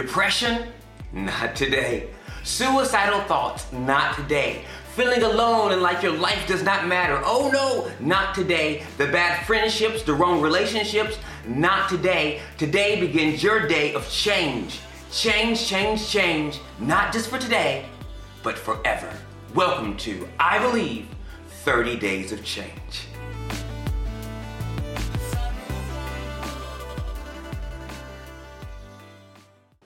Depression? Not today. Suicidal thoughts? Not today. Feeling alone and like your life does not matter? Oh no, not today. The bad friendships, the wrong relationships? Not today. Today begins your day of change. Change, change, change. Not just for today, but forever. Welcome to, I believe, 30 Days of Change.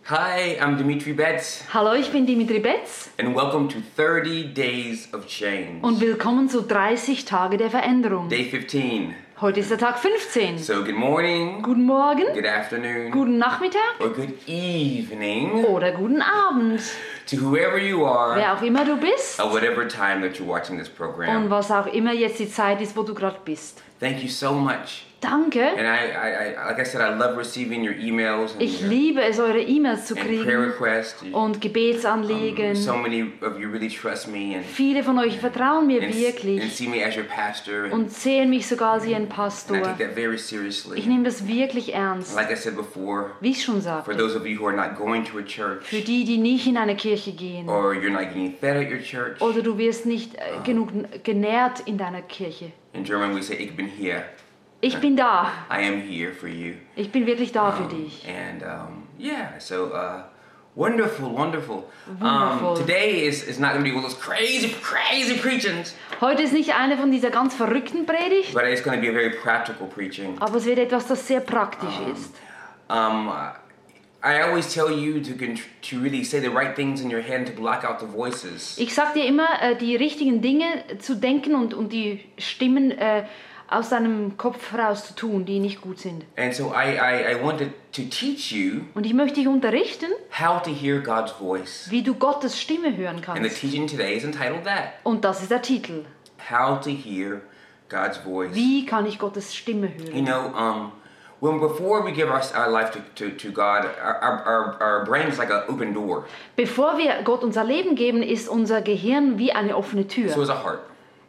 Hi, I'm Dimitri Betts, Hallo, ich bin Dimitri Betz and welcome to 30 Days of Change. und willkommen zu 30 Tage der Veränderung. Day 15. Heute ist der Tag 15. So, good morning, Guten Morgen, good afternoon, guten Nachmittag or good evening oder guten Abend. to whoever you are Wer auch immer du bist at whatever time that you're watching this und program. was auch immer jetzt die Zeit ist, wo du gerade bist. Thank you so much. Danke. And I, I, I, like I said, I love receiving your emails and, Ich your- liebe es, eure E-Mails zu and prayer kriegen requests. Und Gebetsanliegen. so many of you really trust me and, Viele von euch vertrauen mir and, and wirklich see me as your pastor. And, und sehen mich sogar als ihren and I Pastor. take that very Ich seriously. nehme das wirklich ernst. Like I said before, Wie ich schon for sagte, those of you who are not going to a church für die, die nicht in eine Kirche gehen. or you're not getting fed at your church, Oder du wirst nicht äh, genug genährt in deiner Kirche. in German we say, ich bin hier. Ich bin da. I am here for you. Ich bin wirklich da für Um, dich. And um, yeah, so uh, wonderful, wonderful. Wonderful. Um, today is, is not going to be one of those crazy, crazy preachings, Heute ist nicht eine von dieser ganz verrückten Predigt, but it's going to be a very practical preaching. aber es wird etwas, das sehr praktisch ist. Um, I always tell you to to really say the right things in your head to block out the voices. Ich sag dir immer, äh, die richtigen Dinge zu denken und, und die Stimmen äh, aus deinem Kopf heraus zu tun, die nicht gut sind. And so I, I, I wanted to teach you Und ich möchte dich unterrichten, how to hear God's voice. wie du Gottes Stimme hören And the kannst. teaching today is entitled that Und das ist der Titel. How to Hear God's Voice. Wie kann ich Gottes Stimme You hören? know, um, when before we give our, our life to, to, to God, our, our, our, our brain is like an open door. Bevor wir Gott unser Leben geben, ist unser Gehirn wie eine offene So Tür. is our heart.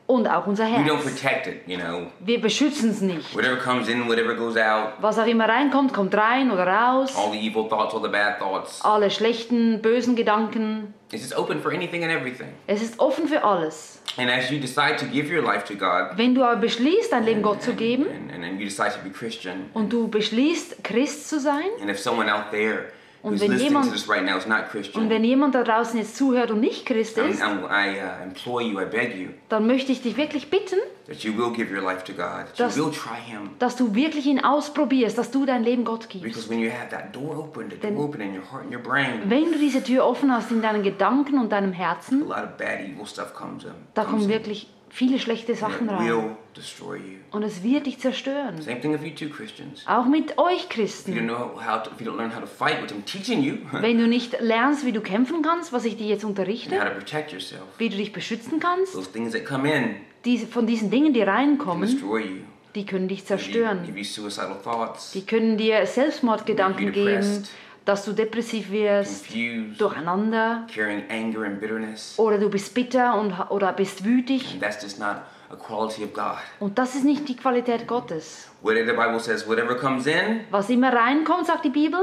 Und auch unser We don't Herz. protect it, you know. Wir beschützen es nicht. Whatever comes in, whatever goes out, Was auch immer reinkommt, kommt rein oder raus. all the evil thoughts, all the bad thoughts. Alle schlechten, bösen Gedanken. It's just open for anything and everything. Es ist offen für alles. And as you decide to give your life to God, Wenn du aber beschließt, dein Leben Gott zu geben and, and then you decide to be Christian, und du beschließt, Christ zu sein, and if someone out there Und wenn jemand- right now is not Christian, und wenn jemand da draußen jetzt zuhört und nicht Christ ist, I'm- I uh, implore you, I beg you, dann möchte ich dich wirklich bitten, that you will give your life to God, that Das- you will try Him. dass du wirklich ihn ausprobierst, dass du dein Leben Gott gibst. Because when you have that door open, the Then- door open in your heart and your brain, Wenn du diese Tür offen hast in deinen Gedanken und deinem Herzen, da kommen wirklich viele schlechte Sachen rein. Und es wird dich zerstören. Auch mit euch Christen. Wenn du nicht lernst, wie du kämpfen kannst, was ich dir jetzt unterrichte, wie du dich beschützen kannst, diese, von diesen Dingen, die reinkommen, die können dich zerstören. Die können dir Selbstmordgedanken geben. Dass du depressiv wirst, confused, durcheinander, carrying anger and bitterness. oder du bist bitter und, oder bist wütig. And that's just not a quality of God. Und das ist nicht die Qualität Gottes. What the Bible says, whatever comes in, Was immer reinkommt, sagt die Bibel,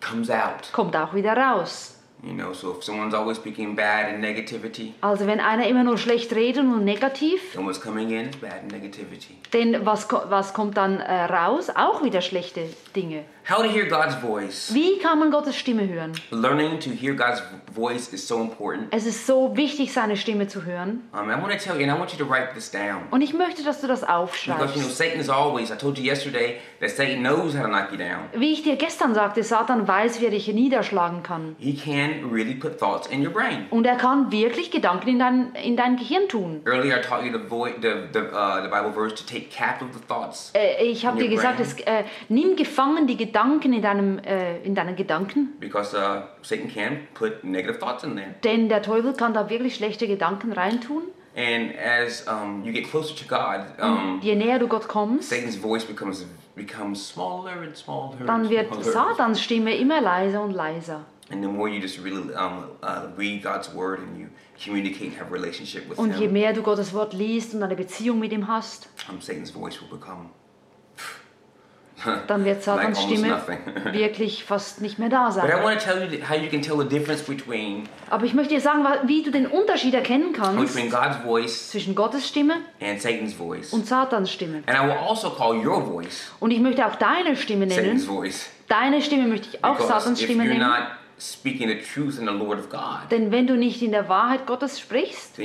comes out. kommt auch wieder raus. You know, so if someone's always speaking bad and negativity, Also wenn einer immer nur schlecht redet und negativ, then what's coming in is bad and negativity. denn was, was kommt dann äh, raus? Auch wieder schlechte Dinge. How to hear God's voice. Wie kann man Gottes Stimme hören? Learning to hear God's voice is so important. Es ist so wichtig, seine Stimme zu hören. Um, I want to tell you, and I want you to write this down. Und ich möchte, dass du das Because, you know, aufschreibst. Satan is always, I told you yesterday, that Satan knows how to knock you down. Wie ich dir gestern sagte, Satan weiß, wie er dich niederschlagen kann. He can really put thoughts in your brain. Und er kann wirklich Gedanken in dein, in dein Gehirn tun. Earlier, I taught you the, vo- the, the, uh, the Bible verse to take captive the thoughts. Äh, ich habe dir gesagt, es, äh, nimm gefangen die Gedanken in, deinem, äh, in deinen Gedanken. Because uh, Satan can put negative thoughts in there. Denn der Teufel kann da wirklich schlechte Gedanken reintun. And as um, you get closer to God, um, Je näher du Gott kommst, Satan's voice becomes becomes smaller and smaller. dann and wird smaller. Satans Stimme immer leiser und leiser. And the more you just really um, uh, read God's word and you communicate, have a relationship with Und je Him, mehr du Gottes Wort liest und eine Beziehung mit ihm hast, um, Satan's voice will become dann wird Satans like Stimme wirklich fast nicht mehr da sein. Aber ich möchte dir sagen, wie du den Unterschied erkennen kannst zwischen Gottes Stimme und Satans Stimme. Also und ich möchte auch deine Stimme nennen. Deine Stimme möchte ich auch Because Satans Stimme nennen. Denn wenn du nicht in der Wahrheit Gottes sprichst,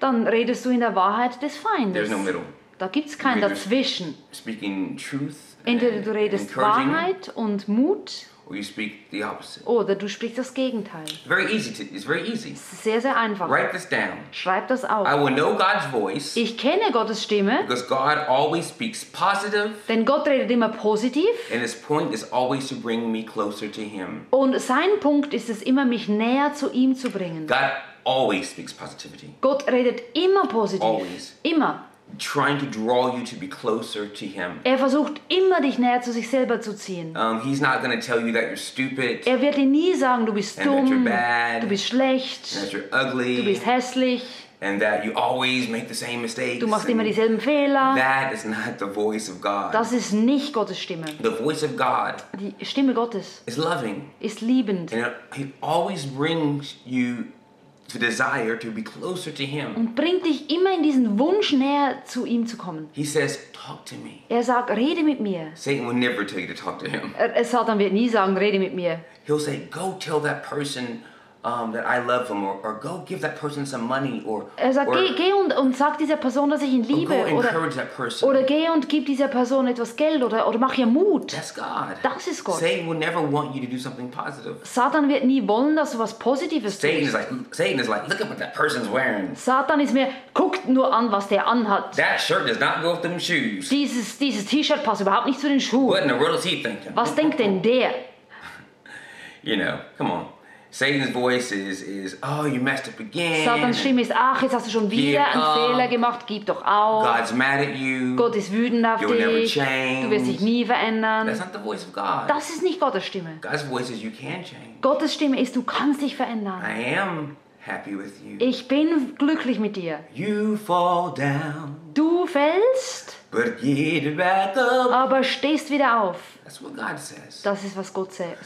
dann redest du in der Wahrheit des Feindes. There's no middle. Da gibt es kein Dazwischen. Speaking truth Entweder du redest Wahrheit und Mut or you speak the opposite. oder du sprichst das Gegenteil. Very easy to, it's very easy. Es ist sehr, sehr einfach. Write this down. Schreib das I auf. will know God's voice Ich kenne Gottes Stimme, because God always speaks positive denn Gott redet immer positiv and his point is always to bring me closer to him. und sein Punkt ist es immer, mich näher zu ihm zu bringen. God always speaks positivity, Gott redet immer positiv. Always. Immer. Trying to draw you to be closer to him. Er versucht immer, dich näher zu sich selber zu ziehen. Um, he's not going to tell you that you're stupid, Er wird dir nie sagen, du bist And that you're dumm, bad. du bist schlecht, that you're du ugly, bist hässlich, and that you always make the same mistakes. du machst immer and dieselben Fehler. That is not the voice of God. Das ist nicht Gottes Stimme. The voice of God Die Stimme Gottes is loving, ist liebend and it, he always brings you to desire to be closer to Him. und bringt dich immer in diesen Wunsch näher zu ihm zu kommen. He says, "Talk to me." Er sagt, rede mit mir. Satan will never tell you to talk to him. Er- Satan wird nie sagen, rede mit mir. He'll say, "Go tell that person um, that I love them," or, or "Go give that person some money," or Er sagt, or, geh, geh und, und sag dieser Person, dass ich ihn liebe. Oder, oder geh und gib dieser Person etwas Geld oder, oder mach ihr Mut. That's God. Das ist Gott. Satan will never want you to do something positive. Satan wird nie wollen, dass du was Positives Satan is tust. like Satan is like, look at what that person's wearing. Satan ist mir, guckt nur an, was der anhat. That shirt does not go with them shoes. Dieses, dieses T-Shirt passt überhaupt nicht zu den What Schuhen. in the world is he thinking? Was denkt denn der? You know, come on. Satan's voice is is oh you messed up again. Satans Stimme ist, ach, jetzt hast du schon wieder einen auf. Fehler gemacht, gib doch auf. God's mad at you. Gott ist wütend auf You'll never dich. change. Du wirst dich nie verändern. That's not the voice of God. Das ist nicht Gottes Stimme. God's voice is you can change. Gottes Stimme ist, du kannst dich verändern. I am happy with you. Ich bin glücklich mit dir. You fall down, Du fällst, aber stehst wieder auf. Das ist, was Gott sagt.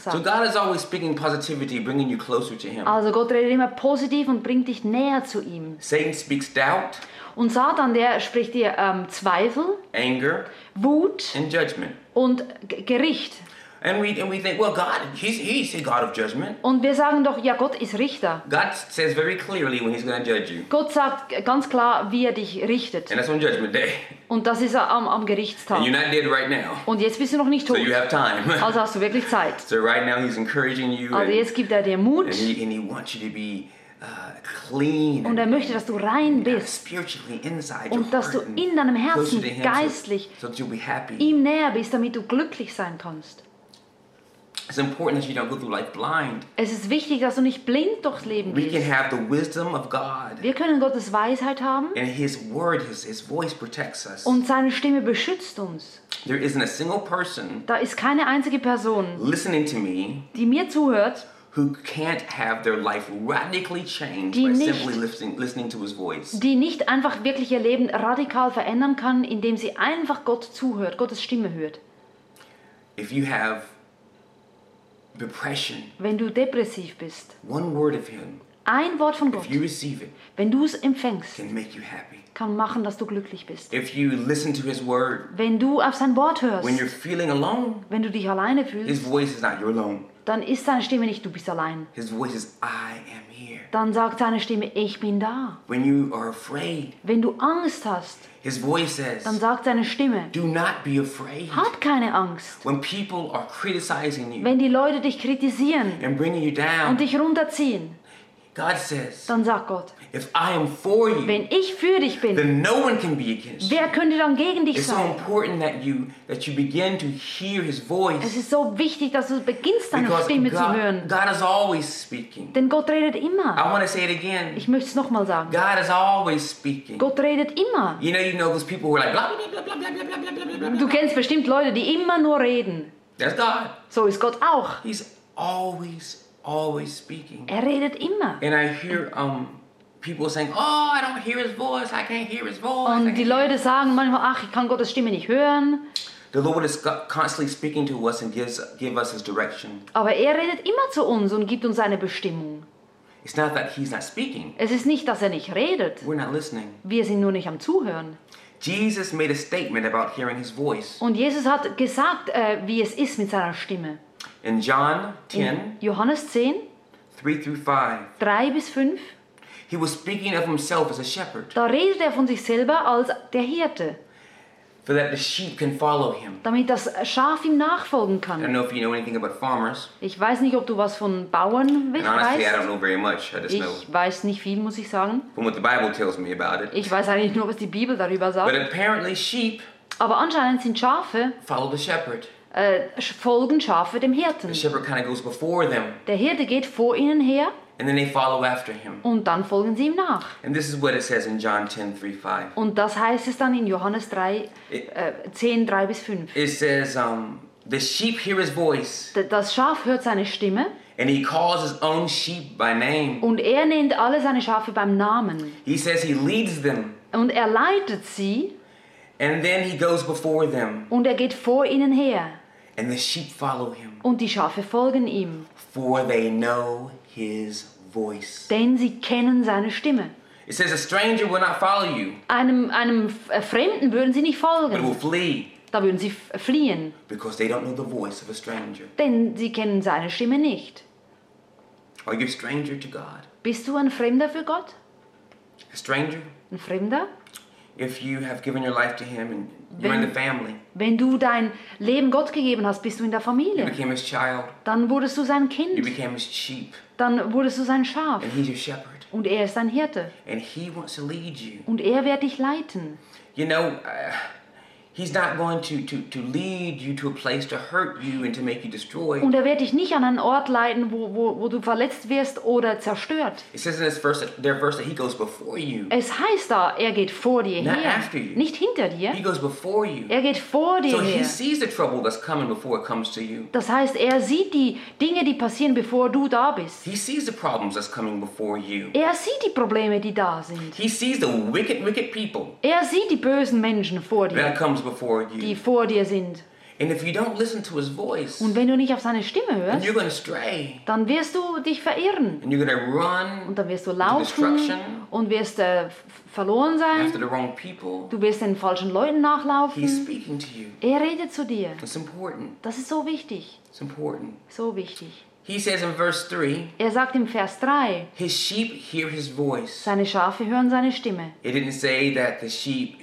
Also Gott redet immer positiv und bringt dich näher zu ihm. Satan speaks doubt. Und Satan, der spricht dir ähm, Zweifel, Anger, Wut und Gericht. And we and we think, well, God, He's He's a God of judgment. Und wir sagen doch, ja, Gott ist Richter. God says very clearly when He's going to judge you, Gott sagt ganz klar, wie er dich richtet. and that's on Judgment Day. Und das ist am, am And Gerichtstag. you're not dead right now, Und jetzt bist du noch nicht so tot. you have time. Also hast du wirklich Zeit. so right now He's encouraging you, Also and, jetzt gibt er dir Mut and, he, and He wants you to be uh, clean und er möchte, dass du rein and bist. spiritually inside your Und dass du and in deinem Herzen geistlich so, so ihm näher bist, damit du glücklich sein kannst. It's important that you don't go through life blind. Es ist wichtig, dass du nicht blind durchs Leben We can gehst. have the wisdom of God. Wir können Gottes Weisheit haben And His word, His, His voice protects us. und seine Stimme beschützt uns. There isn't a single person Da ist keine einzige Person, listening to me die mir zuhört, who can't have their life radically changed Die by nicht- simply listening, listening to His voice. die nicht einfach wirklich ihr Leben radikal verändern kann, indem sie einfach Gott zuhört, Gottes Stimme hört. If you have depression, Wenn du depressiv bist, one word of Him, ein Wort von Gott, if you receive it, wenn du es empfängst, can make you happy. kann machen, dass du glücklich bist. If you listen to His word, Wenn du auf sein Wort hörst, when you're feeling alone, wenn du dich alleine His voice is not you're alone. Dann ist seine Stimme nicht, du bist allein. His voice is I am here. Dann sagt seine Stimme, ich bin da. When you are afraid, Wenn du Angst hast, His voice says, dann sagt seine Stimme, Do not be afraid. hab keine Angst. When people are criticizing you Wenn die Leute dich kritisieren and bringing you und down, dich runterziehen, God says, dann sagt Gott, If I am for you, wenn ich für dich bin, then no one can be against you. wer könnte dann gegen dich It's so sein? important that you that you begin to hear His Es voice ist so wichtig, dass du beginnst, deine because Stimme zu God, hören. God is always speaking. Denn Gott redet immer. I want to say it again. Ich möchte es nochmal sagen. God is always speaking. Gott redet immer. You know, you know those people who are like. Du kennst bestimmt Leute, die immer nur reden. That's God. So ist Gott auch. He's always always speaking. Er redet immer. And I hear um people saying, "Oh, I don't hear his voice. I can't hear his voice." Und die Leute sagen manchmal, ach, ich kann Gottes Stimme nicht hören. The Lord is co- constantly speaking to us and gives give us His direction. Aber er redet immer zu uns und gibt uns seine Bestimmung. It's not that He's not speaking; Es ist nicht, dass er nicht redet. we're not listening. Wir sind nur nicht am Zuhören. Jesus made a statement about hearing His voice Und Jesus hat gesagt, äh, wie es ist mit seiner Stimme. In John 10, In Johannes 10, 3 through 5. 3 bis 5, He was speaking of Himself as a shepherd, da redet er von sich selber als der Hirte, for that the sheep can follow Him. damit das Schaf ihm nachfolgen I don't kann. know if you know anything about farmers, Ich weiß nicht, ob du was von Bauern and honestly, I don't weißt. know very much. I just know Ich weiß nicht viel, muss ich sagen. from what the Bible tells me about it. Ich weiß eigentlich nur, was die Bibel darüber But sagt. apparently, sheep Aber anscheinend sind Schafe, follow the shepherd. Äh, folgen Schafe dem The Hirten. shepherd kind of goes before them, Der Hirte geht vor ihnen her and then they follow after him. und dann folgen sie ihm nach. And this is what it says in John 10 3 5. Und das heißt es dann in Johannes 3, äh, 10, 3 bis 5. It says, um, The sheep hear his voice, Das Schaf hört seine Stimme and he calls his own sheep by name. und er nennt alle seine Schafe beim Namen. He says he leads them, Und er leitet sie and then he goes before them, und er geht vor ihnen her. And the sheep follow him, Und die Schafe folgen ihm, for they know his voice. denn sie kennen seine Stimme. It says, A stranger will not follow you, Einem, einem äh, Fremden würden sie nicht folgen. but will flee, Da würden sie äh, fliehen, because they don't know the voice of a stranger. denn sie kennen seine Stimme nicht. Are you a stranger to God? Bist du ein Fremder für Gott? A stranger? Ein Fremder? If you have given your life to him and you're in the family, Wenn du dein Leben Gott gegeben hast, bist du in der you Familie. became his child, Dann wurdest du sein you Kind. became his sheep, Dann wurdest du sein Schaf. and he's your shepherd. Und er ist dein Hirte. And he wants to lead you. Und er wird dich leiten. You know, uh, he's not going to, to, to lead you to a place to hurt you and to make you destroyed. Und er wird dich nicht an einen Ort leiten, wo, wo, wo du verletzt wirst oder zerstört. It says in this verse, that, their verse that he goes before you. Es heißt da, er geht vor dir Not her. after you. Nicht hinter dir. He goes before you. Er geht vor dir So he her. sees the trouble that's coming before it comes to you. Das heißt, er sieht die Dinge, die passieren, bevor du da bist. He sees the problems that's coming before you. Er sieht die Probleme, die da sind. He sees the wicked, wicked people Er sieht die bösen Menschen vor that dir, comes before die you. vor dir sind. And if you don't listen to his voice, Und wenn du nicht auf seine Stimme then hörst, you're going to stray. dann wirst du dich verirren. And you're going to run Und dann wirst du laufen und wirst äh, f- verloren sein. after the wrong people. Du wirst den falschen Leuten He's nachlaufen. speaking to you. Er redet zu dir. It's important. Das ist so wichtig. It's important. So wichtig. He says in verse 3 Er sagt im Vers 3, His sheep hear his voice. seine Schafe hören seine Stimme. It didn't say that the sheep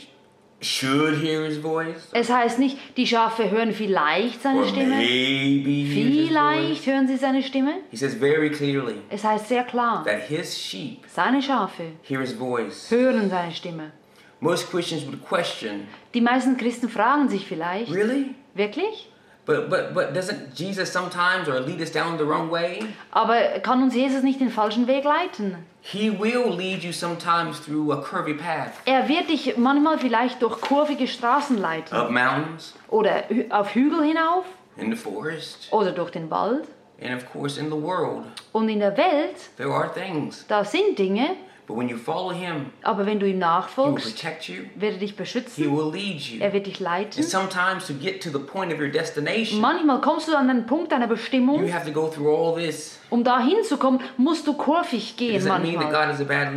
should hear his voice Es heißt nicht, die Schafe hören vielleicht seine or Stimme. maybe Vielleicht hören sie seine Stimme. He says very clearly Es heißt sehr klar, that his sheep seine Schafe hear his voice. hören seine Stimme. Most Christians would question, Die meisten Christen fragen sich vielleicht, really? wirklich? But but but doesn't Jesus sometimes or lead us down the wrong way? Aber kann uns Jesus nicht den falschen Weg leiten? He will lead you sometimes through a curvy path, Er wird dich manchmal vielleicht durch kurvige Straßen leiten. up mountains, Oder auf Hügel hinauf. in the forest, Oder durch den Wald. and of course in the world. Und in der Welt, There are things, da sind Dinge, but when you follow him, aber wenn du ihm he will nachfolgst, protect you. wird er dich He beschützen. will lead you. Er wird dich leiten. And sometimes to get to the point of your destination, Manchmal kommst du an den Punkt deiner you Bestimmung. have to go through all this. Um da hinzukommen, musst du kurvig gehen manchmal.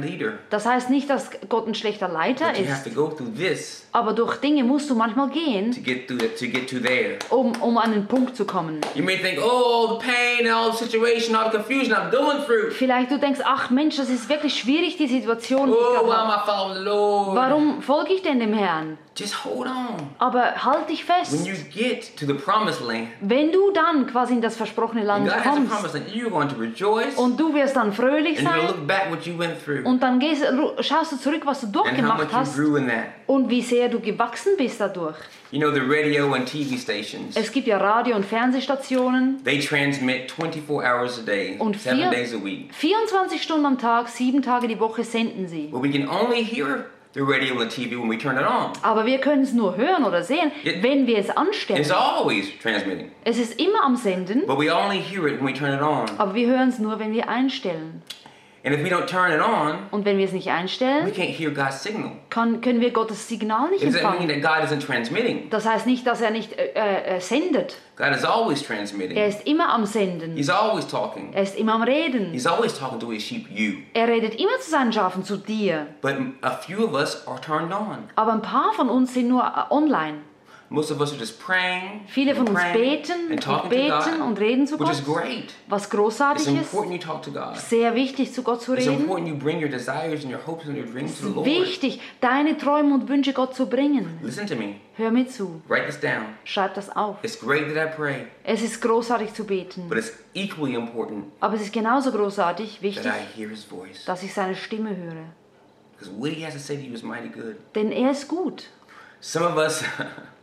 Leader, Das heißt nicht, dass Gott ein schlechter Leiter but you have ist. to go through this Aber durch Dinge musst du manchmal gehen, to to get to there. um, um an den Punkt zu kommen. You may think, oh, all the pain, all the situation, all the confusion I'm going through. Vielleicht du denkst, ach Mensch, das ist wirklich schwierig, die Situation. Die Oh, gerade why habe. am I following the Lord? Warum folge ich denn dem Herrn? Just hold on. Aber halt dich When fest. you get to the promised land, Wenn du dann quasi in das versprochene and Land God has a kommst land, you're going to rejoice und du wirst dann fröhlich and sein look back what you went through und dann gehst, schaust du zurück, was du and how durchgemacht much you hast grew in that. und wie sehr du gewachsen bist dadurch. You know, the radio and TV stations, Es gibt ja Radio- und Fernsehstationen. they transmit 24 hours a day, Und seven vier- days a week. 24 Stunden am Tag, sieben Tage die Woche senden sie. But we can only hear the radio and the TV when we turn it on. Aber wir können es nur hören oder sehen, Ja. wenn wir es anstellen. It's always transmitting, Es ist immer am Senden, but we only hear it when we turn it on. aber wir hören es nur, wenn wir einstellen. And if we don't turn it on, Und wenn wir es nicht we einstellen, can't hear God's signal. kann, können wir Gottes Signal nicht It doesn't mean empfangen. that God isn't transmitting. Das heißt nicht, dass er nicht äh, äh, sendet. God is always Er transmitting. ist immer am Senden. He's always talking. Er ist immer am Reden. He's always talking to his sheep, you. Er redet immer zu seinen Schafen, zu dir. But a few of us are turned on. Aber ein paar von uns sind nur äh, online. Most of us are just praying, Viele von uns beten und talking to beten und God, reden zu which Gott. is great. Was It's großartig ist. important you talk to God. Sehr wichtig, zu Gott zu It's reden. important you bring your desires and your hopes and your dreams to the Lord. Wichtig, deine Träume und Wünsche Gott zu bringen. Listen to me. Hör mir zu. Write this down. Schreib das auf. It's great that I pray, Es ist großartig zu beten. but it's equally important Aber es ist genauso großartig, that wichtig, I hear His voice. dass ich seine Stimme höre. Because what He has to say to you is mighty good. Denn er ist gut. Some of us,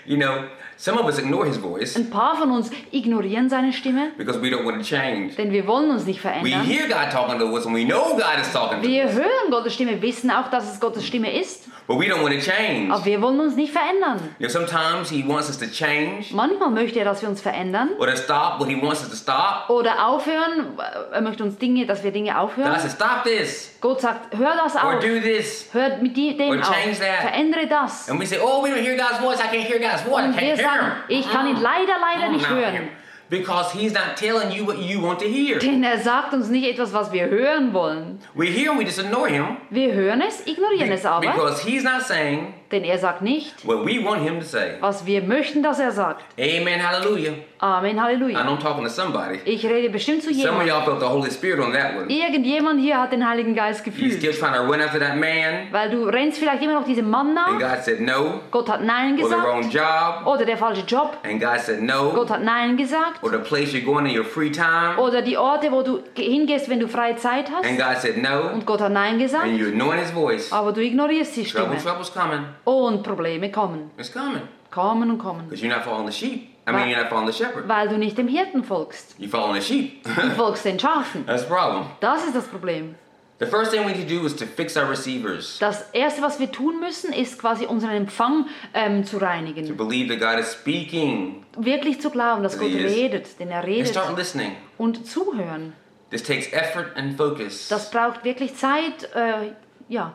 you know, some of us ignore His voice Ein paar von uns ignorieren seine Stimme, because we don't want to change. denn wir wollen uns nicht We verändern. hear God talking to us and we know God is talking to Wir us, hören Gottes Stimme, wissen auch, dass es Gottes Stimme ist, but we don't want to change. aber wir wollen uns nicht verändern. You know, sometimes He wants us to change Manchmal möchte er, dass wir uns verändern or to stop what He wants us to stop. oder aufhören. Er möchte uns Dinge, dass wir Dinge God aufhören. says, stop this Gott sagt, hör das or auf. do this. Hör mit dem Or auf. change that. Verändere das. And we say, oh, we don't hear God's voice. I can't hear God's voice. I Und can't wir hear sagen, Him. ich kann ihn leider, leider Mm, nicht not hören. him. Because He's not telling you what you want to hear. Denn er sagt uns nicht etwas, was wir hören wollen. We hear and we just ignore Him Wir hören es, ignorieren es aber, because He's not saying denn er sagt nicht, what we want Him to say. was wir möchten, dass er sagt. Amen. Hallelujah. Amen, I Halleluja. know I'm talking to somebody. Ich rede bestimmt zu Some of jemandem. y'all felt the Holy Spirit on that one. Irgendjemand hier hat den Heiligen Geist gefühlt. still trying to run after that man, Weil du rennst vielleicht immer noch diesem Mann and nach. God said no, Gott hat Nein or the wrong gesagt. job, Oder der falsche Job. and God said no, Gott hat Nein gesagt. or the place you're going in your free time, Oder die Orte, wo du hingehst, wenn du freie Zeit and hast. God said no, Und Gott hat Nein gesagt. and you're ignoring His voice. Aber du ignorierst die Trouble, Stimme. trouble's coming. Und Probleme kommen. It's coming. Kommen und kommen. Because you're not following the sheep. I mean, you're not following the shepherd. Weil du nicht dem Hirten folgst. You're following the sheep. Du folgst den Schafen. That's the problem. Das ist das Problem. The first thing we need to do is to fix our receivers. Das Erste, was wir tun müssen, ist quasi unseren Empfang ähm, zu To reinigen. believe that God is speaking Wirklich zu glauben, dass Gott redet. Denn er and redet. start listening. Und zuhören. This takes effort and focus. Das braucht wirklich Zeit. Äh, ja,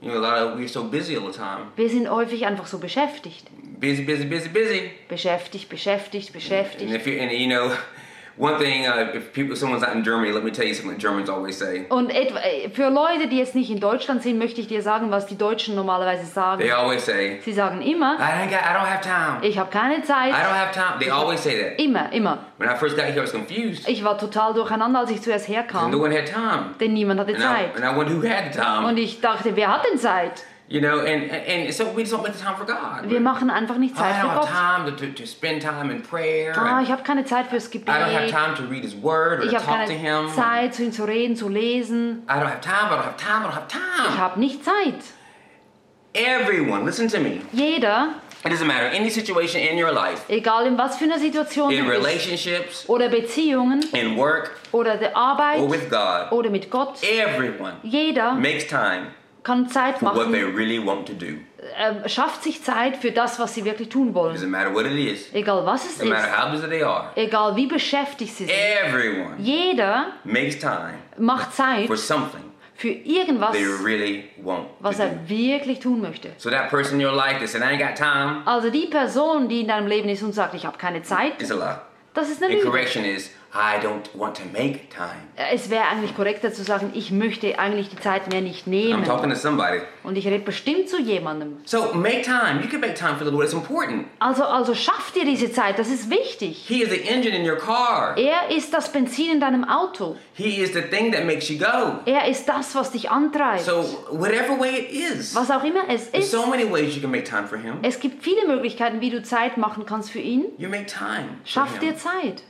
You know, a lot of we're so busy all the time. wir sind häufig einfach so beschäftigt. Busy, busy, busy, busy. Beschäftigt, beschäftigt, And beschäftigt. if you and you know, one thing, uh, if people, someone's not in Germany, let me tell you something Germans always say. Und für Leute, die jetzt nicht in Deutschland sind, möchte ich dir sagen, was die Deutschen normalerweise sagen. They always say, Sie sagen immer, I got, I don't have time. ich habe keine I Zeit. don't have time. They always say that. Immer, immer. When I first got here, I was confused. Ich war total durcheinander, als ich zuerst No herkam, one had time. denn niemand hatte And I, Zeit. and I wondered who had time. Und ich dachte, wer hat denn Zeit? You know, and, and, so we just don't make the time for God. Wir machen einfach nicht Zeit für don't have Gott. time to, to, spend time in prayer. Ah, ich habe keine Zeit fürs Gebet. I don't have time to read His Word or Ich to talk to Him. keine Zeit, zu ihm zu reden, zu lesen. I don't have time, I don't have time, I don't have time. Ich habe nicht Zeit. Everyone, listen to me. Jeder, It doesn't matter, any situation in your life, egal in was für einer Situation in relationships, oder Beziehungen, in work, oder der Arbeit, or with God, oder mit Gott, everyone jeder makes time kann Zeit for what they machen, really want to do. äh, schafft sich Zeit für das, was sie wirklich tun wollen. doesn't matter what it is, Egal was es no matter ist, how busy they are. egal wie beschäftigt sie sind. Everyone Jeder makes time macht Zeit for something für irgendwas, they really want was er do. wirklich tun möchte. So that person in your life that said, I ain't got time, Also die Person, die in deinem Leben ist und sagt, ich habe keine Zeit, das ist eine Lüge. is, I don't want to make time. Es wäre eigentlich korrekter zu sagen, ich möchte eigentlich die Zeit mehr nicht I'm nehmen. talking to somebody. Und ich rede bestimmt zu jemandem. So make time. You can make time for the Lord. It's important. Also, also schaff dir diese Zeit, das ist wichtig. He is the engine in your car. Er ist das Benzin in deinem Auto. He is the thing that makes you go. Er ist das, was dich antreibt. So whatever way it is, Was auch immer es ist. so many ways you can make time for Him. Es gibt viele Möglichkeiten, wie du Zeit machen kannst für ihn. You make time. Schaff dir Zeit.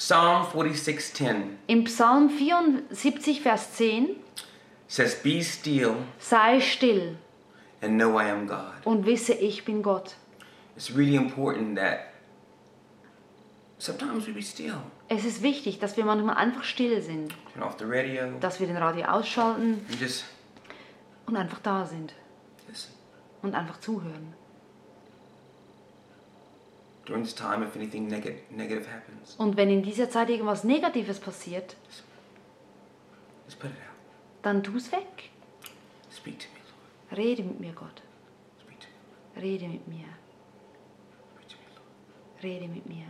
Psalm 46:10 Im Psalm 74, Vers 10, says, "Be still sei still and know I am God." und wisse, ich bin Gott. It's really important that sometimes we be still. Es ist wichtig, dass wir manchmal einfach still sind, Turn off the radio dass wir den Radio ausschalten and just und einfach da sind listen. und einfach zuhören. During this time if anything neg- negative happens. Und wenn in dieser Zeit irgendwas Negatives passiert, Just put it out. dann tu es weg. Speak to me, Lord. Rede mit mir, Gott. Speak to me. Rede mit mir. Speak to me, Lord. Rede mit mir.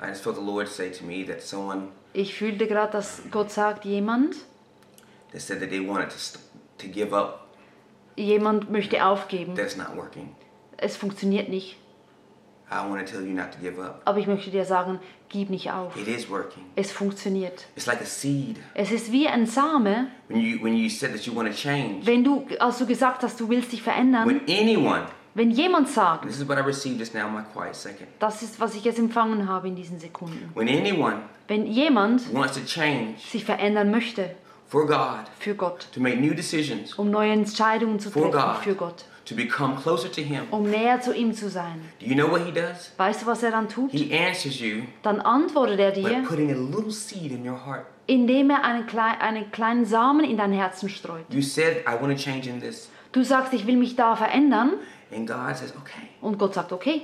I just felt the Lord say to me that someone Ich fühlte gerade, dass Gott sagt, jemand, that said that they wanted to to give up. jemand möchte aufgeben. That's not working. Es funktioniert nicht. I want to tell you not to give up. Aber ich möchte dir sagen, gib nicht auf. It is working. Es funktioniert. It's like a seed. Es ist wie ein Same, When you when you said that you want to change, wenn du, als du gesagt hast, du willst dich verändern, when anyone, wenn jemand sagt, this is what I received just now in my quiet second. das ist, was ich jetzt empfangen habe in diesen Sekunden. When anyone Wenn jemand wants to change sich verändern möchte for God, für Gott, to make new decisions, um neue Entscheidungen zu treffen God. für Gott, to become closer to Him, um näher zu ihm zu sein, do you know what He does? weißt du, was er dann tut? He answers you Dann antwortet er by dir, putting a little seed in your heart. indem er einen, klei einen kleinen Samen in dein Herzen streut. You said, I want to change in this. Du sagst, ich will mich da verändern And God says, okay, und Gott sagt, okay,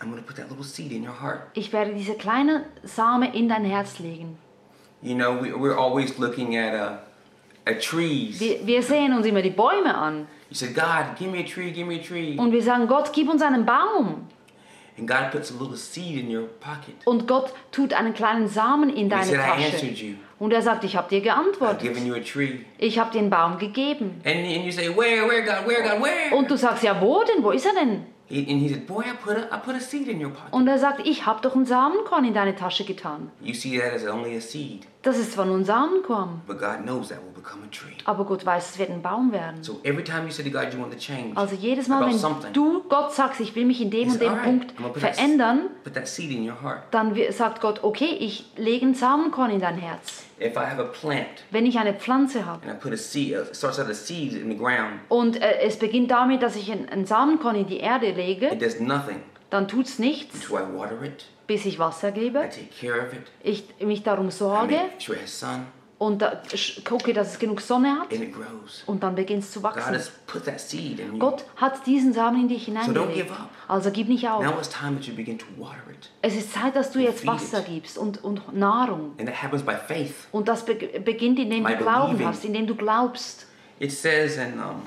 I'm going to put that little seed in your heart. ich werde diese kleine Same in dein Herz legen. You know, we, we're always looking at, uh, at trees. Wir, wir sehen uns immer die Bäume an You said, God, give me a tree, give me a tree. und wir sagen, Gott, gib uns einen Baum. And God puts a little seed in your pocket. Und Gott tut einen kleinen Samen in deine said, I Tasche. answered you. Und er sagt, ich habe dir I've geantwortet. given you a tree. Ich habe dir einen Baum gegeben. And, and you say, where, where, God, where, God, where? Und du sagst, ja, wo denn? Wo ist er denn? He, and he said, boy, I put, a, I put a seed in your pocket. Und er sagt, ich habe doch ein Samenkorn in deine Tasche getan. You see that as only a seed. Das ist zwar nur ein Samenkorn, But God knows that will become a tree. aber Gott weiß, es wird ein Baum werden. So every time you say to God you want to change Also jedes Mal, wenn du Gott sagst, ich will mich in dem und dem "All right, Punkt verändern, put that seed in your heart. dann sagt Gott, okay, ich lege ein Samenkorn in dein Herz. If I have a plant Wenn ich eine Pflanze habe I uh, it starts out a seed in the ground, und äh, es beginnt damit, dass ich ein, ein Samenkorn in die Erde it lege, does nothing dann tut's nichts, until I water it, bis ich Wasser I gebe, take care of it, ich mich darum I sorge make sure it has sun, und da, gucke, dass es genug Sonne hat und dann beginnt es zu wachsen. Gott hat diesen Samen in dich hineingelegt. give up. Also gib nicht auf. Now it's time that you begin to water it. Es ist Zeit, dass du jetzt Wasser it. gibst und, und Nahrung. And that happens by faith. Und das be beginnt, indem du Glauben hast, indem du glaubst. It says in um,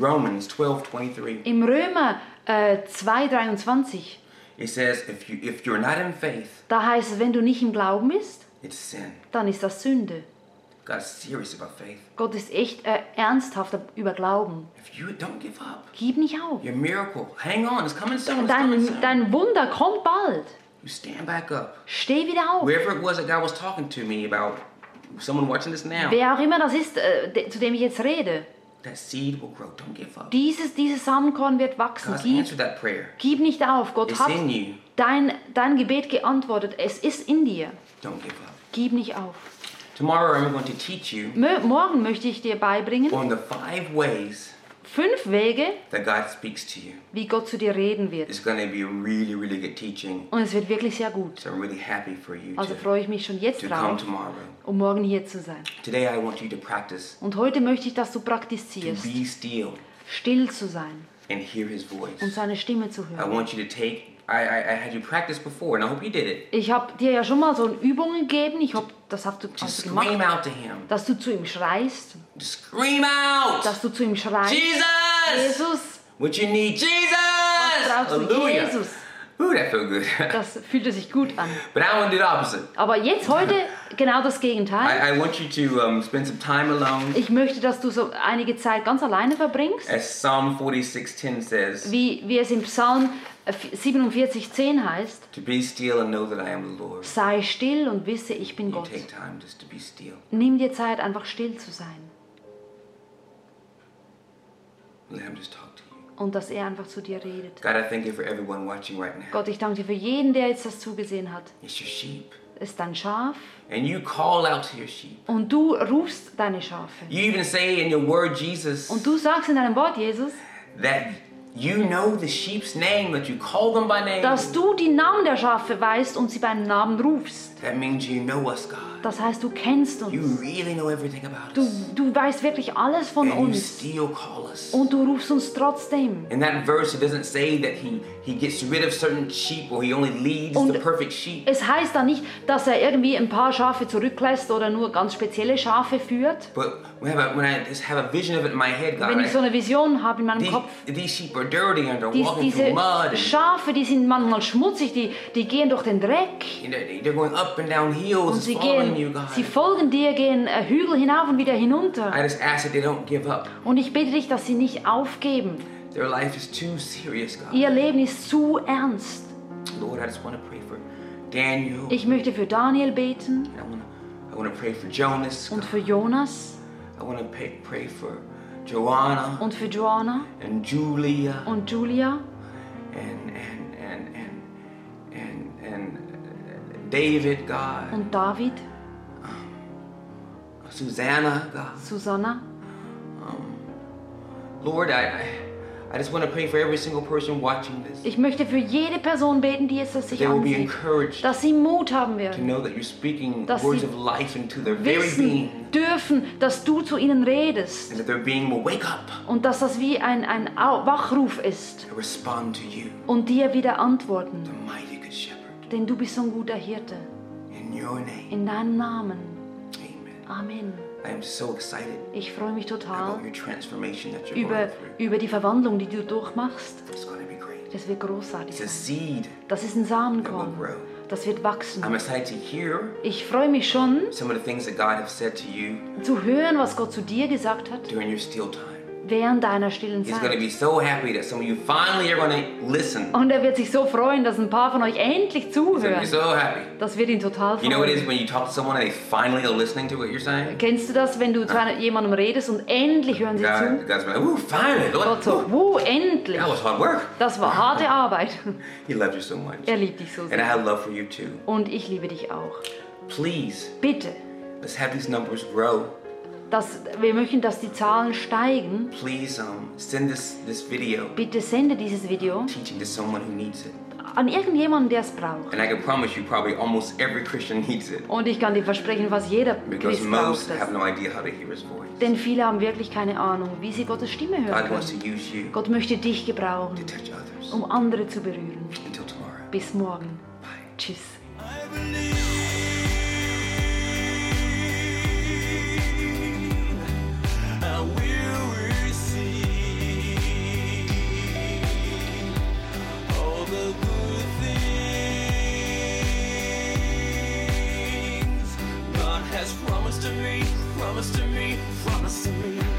Romans 12 23. Im Römer äh, 2,23, It says, if, you, if you're not in faith, da heißt es, wenn du nicht im Glauben bist, it's sin. dann ist das Sünde. God's serious about faith. Gott ist echt äh, ernsthaft über Glauben. If you don't give up, Gib nicht auf. your miracle, hang on, it's coming soon. It's coming Dein, soon. dein Wunder kommt bald. You stand back up. Steh wieder auf. Wherever it was that God was talking to me about, someone watching this now, Wer auch immer das ist, äh, de, zu dem ich jetzt rede, that seed will grow. Don't give up. dieses, dieses Samenkorn wird wachsen. God's Gib, answered that prayer. gib nicht auf. Gott It's hat in you. dein, dein Gebet geantwortet. Es ist in dir. Don't give up. Gib nicht auf. Tomorrow I'm going to teach you Mö morgen möchte ich dir beibringen, on the five ways fünf Wege, that God speaks to you. wie Gott zu dir reden wird. It's going to be really, really good teaching. Und es wird wirklich sehr gut. So I'm really happy for you Also to, freue ich mich schon jetzt to come drauf, tomorrow. um morgen hier zu sein. Today I want you to practice Und heute möchte ich, dass du to praktizierst, be still still zu sein and hear His voice. und seine Stimme zu I hören. want you to take. I, I, I had you practice before, and I hope you did it. Ich habe dir ja schon mal so Übungen gegeben, ich hoffe, das hast du, hast du scream gemacht, out to Him. dass du zu ihm schreist, Just scream out. dass du zu ihm schreist. Jesus. Jesus, What you need, Jesus. brauchst du? Hallelujah. Jesus. Ooh, that felt good. Das fühlte sich gut an. but I want to do the opposite. Aber jetzt heute genau das Gegenteil. I, I want you to um, spend some time alone. Ich möchte, dass du so einige Zeit ganz alleine verbringst, As Psalm 46:10 says, wie, wie es im Psalm äh, 47,10 heißt. to be still and know that I am the Lord. Sei still und wisse, ich bin You Gott. take time just to be still. Nimm dir Zeit, einfach still zu sein Let Him just talk. Und dass er einfach zu dir redet. God, I thank you for everyone watching right now. Gott, ich danke dir für jeden, der jetzt das zugesehen hat. It's your sheep. Es ist dein Schaf And you call out to your sheep. und du rufst deine Schafe. You even say in your word, Jesus, Und du sagst in deinem Wort, Jesus, that you know the sheep's name, that you call them by name. dass du die Namen der Schafe weißt und sie beim Namen rufst. That means you know us, God. Das heißt, du kennst You uns. really know everything about Du, us. du weißt wirklich alles von And you uns. still call us. Und du rufst uns trotzdem. In that verse, it doesn't say that he, he gets rid of certain sheep or he only leads Und- the perfect sheep. Es heißt da nicht, dass er irgendwie ein paar Schafe zurücklässt oder nur ganz spezielle Schafe führt. But when I, when I have a vision of it in my head, God, Wenn ich so eine Vision habe in meinem these, Kopf, these sheep are dirty and they're die, walking diese Schafe, die sind manchmal schmutzig, die, die gehen durch den Dreck. you know, they're going up and down hills, Und sie, gehen, sie folgen dir, gehen äh, Hügel hinauf und wieder hinunter. I just ask that they don't give up. Und ich bitte dich, dass sie nicht aufgeben. Their life is too serious, God. Ihr Leben ist zu ernst. Lord, I just want to pray for Daniel. Ich möchte für Daniel beten I want to I want to pray for Jonas. und für Jonas I want to pray, pray for Joanna und für Joanna and Julia und Julia and and and and and and uh, David, God, und David, Susanna, God. Susanna. Lord, I, I I just want to pray for every single person watching this. Ich möchte für jede Person beten, die jetzt das sich ansieht, dass sie Mut haben to werden, know that you're speaking Dass words of life into their very being, wissen dürfen, dass du zu ihnen redest and that their being will wake up und dass das wie ein, ein Wachruf ist respond to you, und dir wieder antworten. the mighty good shepherd. Denn du bist so ein guter Hirte. In your name, In deinem Namen. amen. Amen. I am so excited Ich freue mich total über, über die Verwandlung, die du durchmachst. It's going to be great. Das wird großartig sein. Das ist ein Samenkorn. Das wird wachsen. I'm excited to hear Ich freue mich schon some of the things that God has said to you zu hören, was Gott zu dir gesagt hat während deiner stillen Zeit. be so happy that some of you finally are going to listen. Und er wird sich so freuen, dass ein paar von euch endlich zuhören. so. Das wird ihn total You know what it is freuen. when you talk to someone and they finally are listening to what you're saying? Kennst du das, wenn du zu einer- jemandem redest und endlich hören sie God, zu? God's like, ooh, finally. Gott Lord, so, ooh, endlich. that was hard work. Das war harte Arbeit. He loves you so much. Er liebt dich so And I sehr. have love for you too. Und ich liebe dich auch. Please, Bitte, let's have these numbers grow. Dass, wir möchten, dass die Zahlen steigen. Please um, send this, this video Bitte sende dieses Video teaching to someone who needs it. an irgendjemanden, der es braucht. And I can promise you, probably almost every Christian needs it Und ich kann dir versprechen, was jeder because Christ braucht have no idea how to hear His voice. Denn viele haben wirklich keine Ahnung, wie sie Gottes Stimme hören God wants to use you Gott möchte dich gebrauchen, to touch others. um andere zu berühren. Until tomorrow. Bis morgen. Bye. Tschüss. Things God has promised to me, promised to me, promised to me.